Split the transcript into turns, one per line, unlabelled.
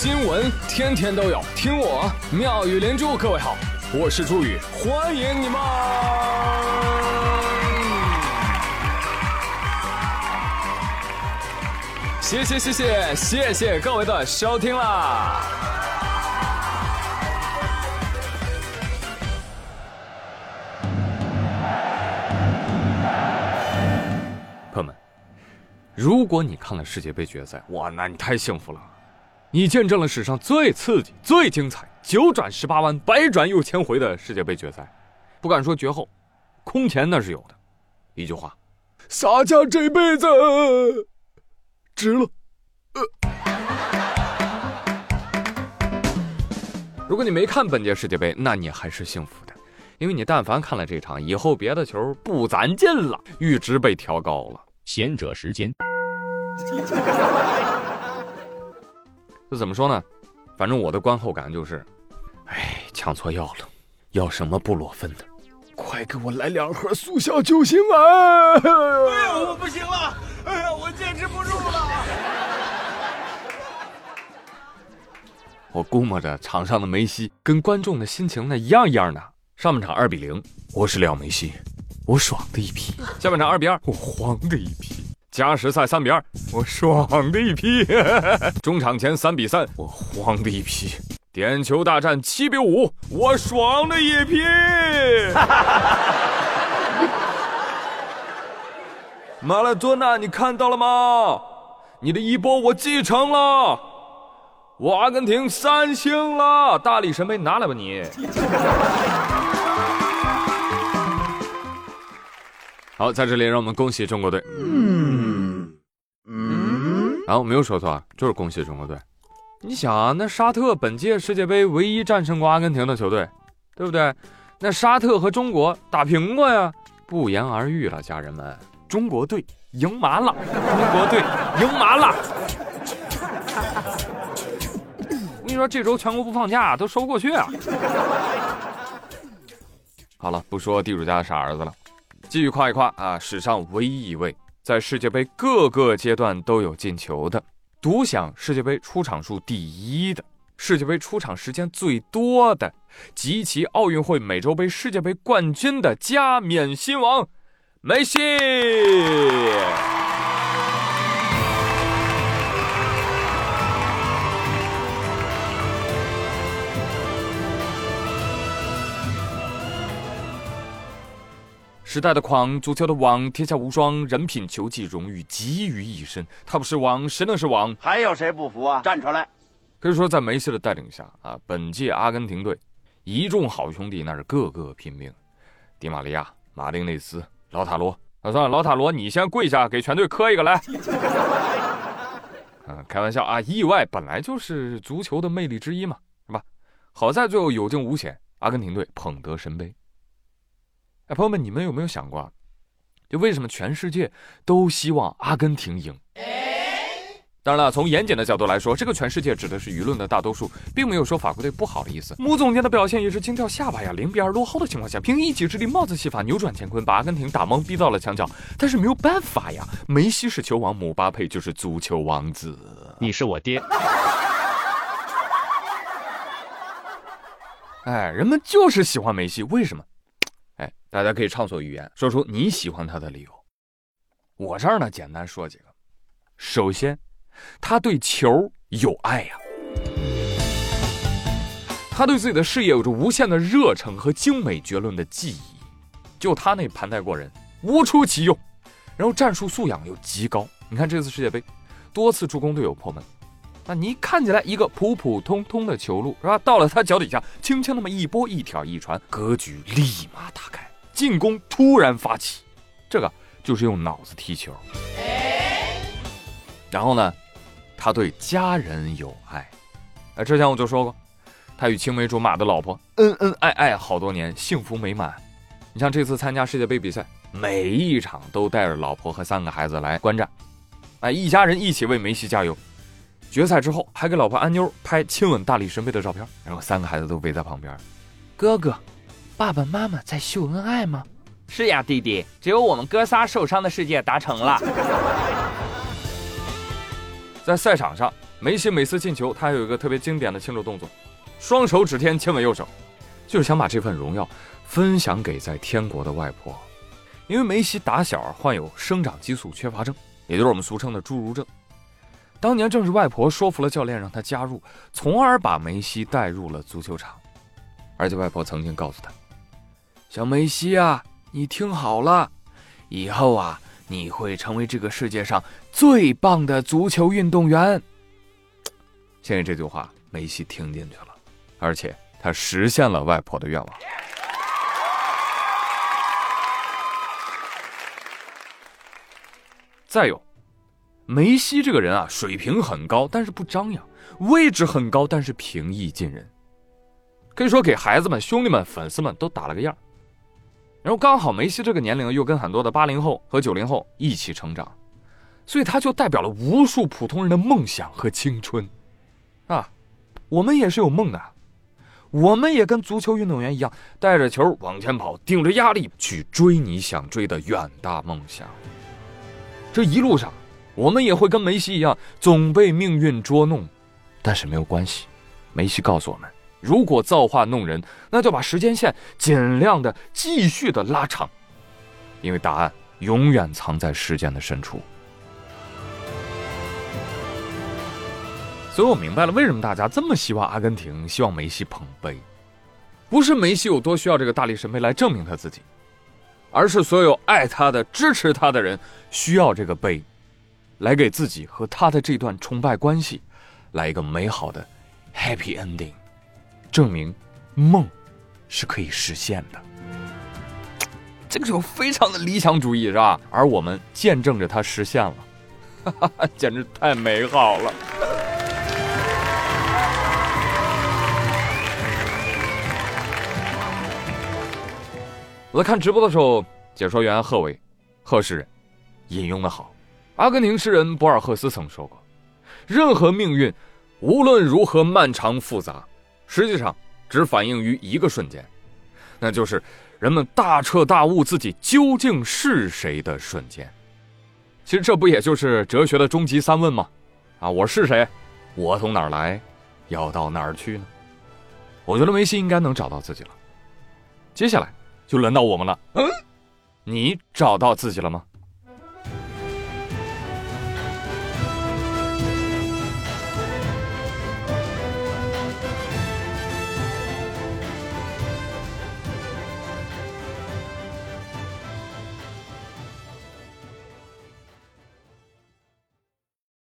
新闻天天都有，听我妙语连珠。各位好，我是朱宇，欢迎你们！谢谢谢谢谢谢各位的收听啦！朋友们，如果你看了世界杯决赛，哇，那你太幸福了！你见证了史上最刺激、最精彩、九转十八弯、百转又千回的世界杯决赛，不敢说绝后，空前那是有的。一句话，洒家这辈子值了。如果你没看本届世界杯，那你还是幸福的，因为你但凡看了这场，以后别的球不攒劲了，阈值被调高了。
贤者时间。
这怎么说呢？反正我的观后感就是，哎，抢错药了，要什么布洛芬的？快给我来两盒速效救心丸！
哎呀，我不行了！哎呀，我坚持不住了！
我估摸着场上的梅西跟观众的心情那一样一样的。上半场二比零，我是廖梅西，我爽的一批；下半场二比二，我慌的一批。加时赛三比二，我爽的一批；中场前三比三，我慌的一批；点球大战七比五，我爽的一批。马拉多纳，你看到了吗？你的衣钵我继承了，我阿根廷三星了，大力神杯拿来吧你。好，在这里让我们恭喜中国队。嗯啊，我没有说错，就是恭喜中国队。你想啊，那沙特本届世界杯唯一战胜过阿根廷的球队，对不对？那沙特和中国打平过呀，不言而喻了，家人们，中国队赢麻了，中国队赢麻了。我跟你说，这周全国不放假都说不过去啊。好了，不说地主家的傻儿子了。继续夸一夸啊！史上唯一一位在世界杯各个阶段都有进球的，独享世界杯出场数第一的，世界杯出场时间最多的，集齐奥运会、美洲杯、世界杯冠军的加冕新王梅西。时代的狂，足球的王，天下无双，人品、球技、荣誉集于一身。他不是王，谁能是王？
还有谁不服啊？站出来！
可以说，在梅西的带领下啊，本届阿根廷队一众好兄弟那是个个拼命。迪玛利亚、马丁内斯、老塔罗，啊，算了，老塔罗，你先跪下给全队磕一个来。嗯，开玩笑啊，意外本来就是足球的魅力之一嘛，是吧？好在最后有惊无险，阿根廷队捧得神杯。哎，朋友们，你们有没有想过，就为什么全世界都希望阿根廷赢？当然了，从严谨的角度来说，这个全世界指的是舆论的大多数，并没有说法国队不好的意思。穆总监的表现也是惊掉下巴呀！零比二落后的情况下，凭一己之力帽子戏法扭转乾坤，把阿根廷打懵逼到了墙角。但是没有办法呀，梅西是球王，姆巴佩就是足球王子。
你是我爹。
哎，人们就是喜欢梅西，为什么？哎大家可以畅所欲言，说出你喜欢他的理由。我这儿呢，简单说几个。首先，他对球有爱呀，他对自己的事业有着无限的热忱和精美绝伦的技艺，就他那盘带过人，无出其右。然后战术素养又极高，你看这次世界杯，多次助攻队友破门。那你看起来一个普普通通的球路是吧？到了他脚底下，轻轻那么一拨一挑一传，格局立马打开。进攻突然发起，这个就是用脑子踢球。然后呢，他对家人有爱。哎，之前我就说过，他与青梅竹马的老婆恩恩爱爱好多年，幸福美满。你像这次参加世界杯比赛，每一场都带着老婆和三个孩子来观战，哎，一家人一起为梅西加油。决赛之后还给老婆安妞拍亲吻大力神杯的照片，然后三个孩子都围在旁边，哥哥。爸爸妈妈在秀恩爱吗？
是呀，弟弟，只有我们哥仨受伤的世界达成了。
在赛场上，梅西每次进球，他还有一个特别经典的庆祝动作，双手指天，亲吻右手，就是想把这份荣耀分享给在天国的外婆。因为梅西打小患有生长激素缺乏症，也就是我们俗称的侏儒症。当年正是外婆说服了教练让他加入，从而把梅西带入了足球场。而且外婆曾经告诉他：“小梅西啊，你听好了，以后啊，你会成为这个世界上最棒的足球运动员。”现在这句话，梅西听进去了，而且他实现了外婆的愿望。再有，梅西这个人啊，水平很高，但是不张扬；位置很高，但是平易近人。可以说，给孩子们、兄弟们、粉丝们都打了个样。然后刚好梅西这个年龄又跟很多的八零后和九零后一起成长，所以他就代表了无数普通人的梦想和青春。啊，我们也是有梦的，我们也跟足球运动员一样，带着球往前跑，顶着压力去追你想追的远大梦想。这一路上，我们也会跟梅西一样，总被命运捉弄，但是没有关系。梅西告诉我们，如果造化弄人，那就把时间线尽量的继续的拉长，因为答案永远藏在时间的深处。所以我明白了，为什么大家这么希望阿根廷，希望梅西捧杯，不是梅西有多需要这个大力神杯来证明他自己，而是所有爱他的、支持他的人需要这个杯，来给自己和他的这段崇拜关系来一个美好的 happy ending，证明梦是可以实现的。这个就非常的理想主义，是吧？而我们见证着它实现了，哈哈，简直太美好了。我在看直播的时候，解说员贺伟，贺诗人引用的好。阿根廷诗人博尔赫斯曾说过：“任何命运，无论如何漫长复杂，实际上只反映于一个瞬间，那就是人们大彻大悟自己究竟是谁的瞬间。”其实这不也就是哲学的终极三问吗？啊，我是谁？我从哪儿来？要到哪儿去呢？我觉得梅西应该能找到自己了。接下来。就轮到我们了。嗯，你找到自己了吗？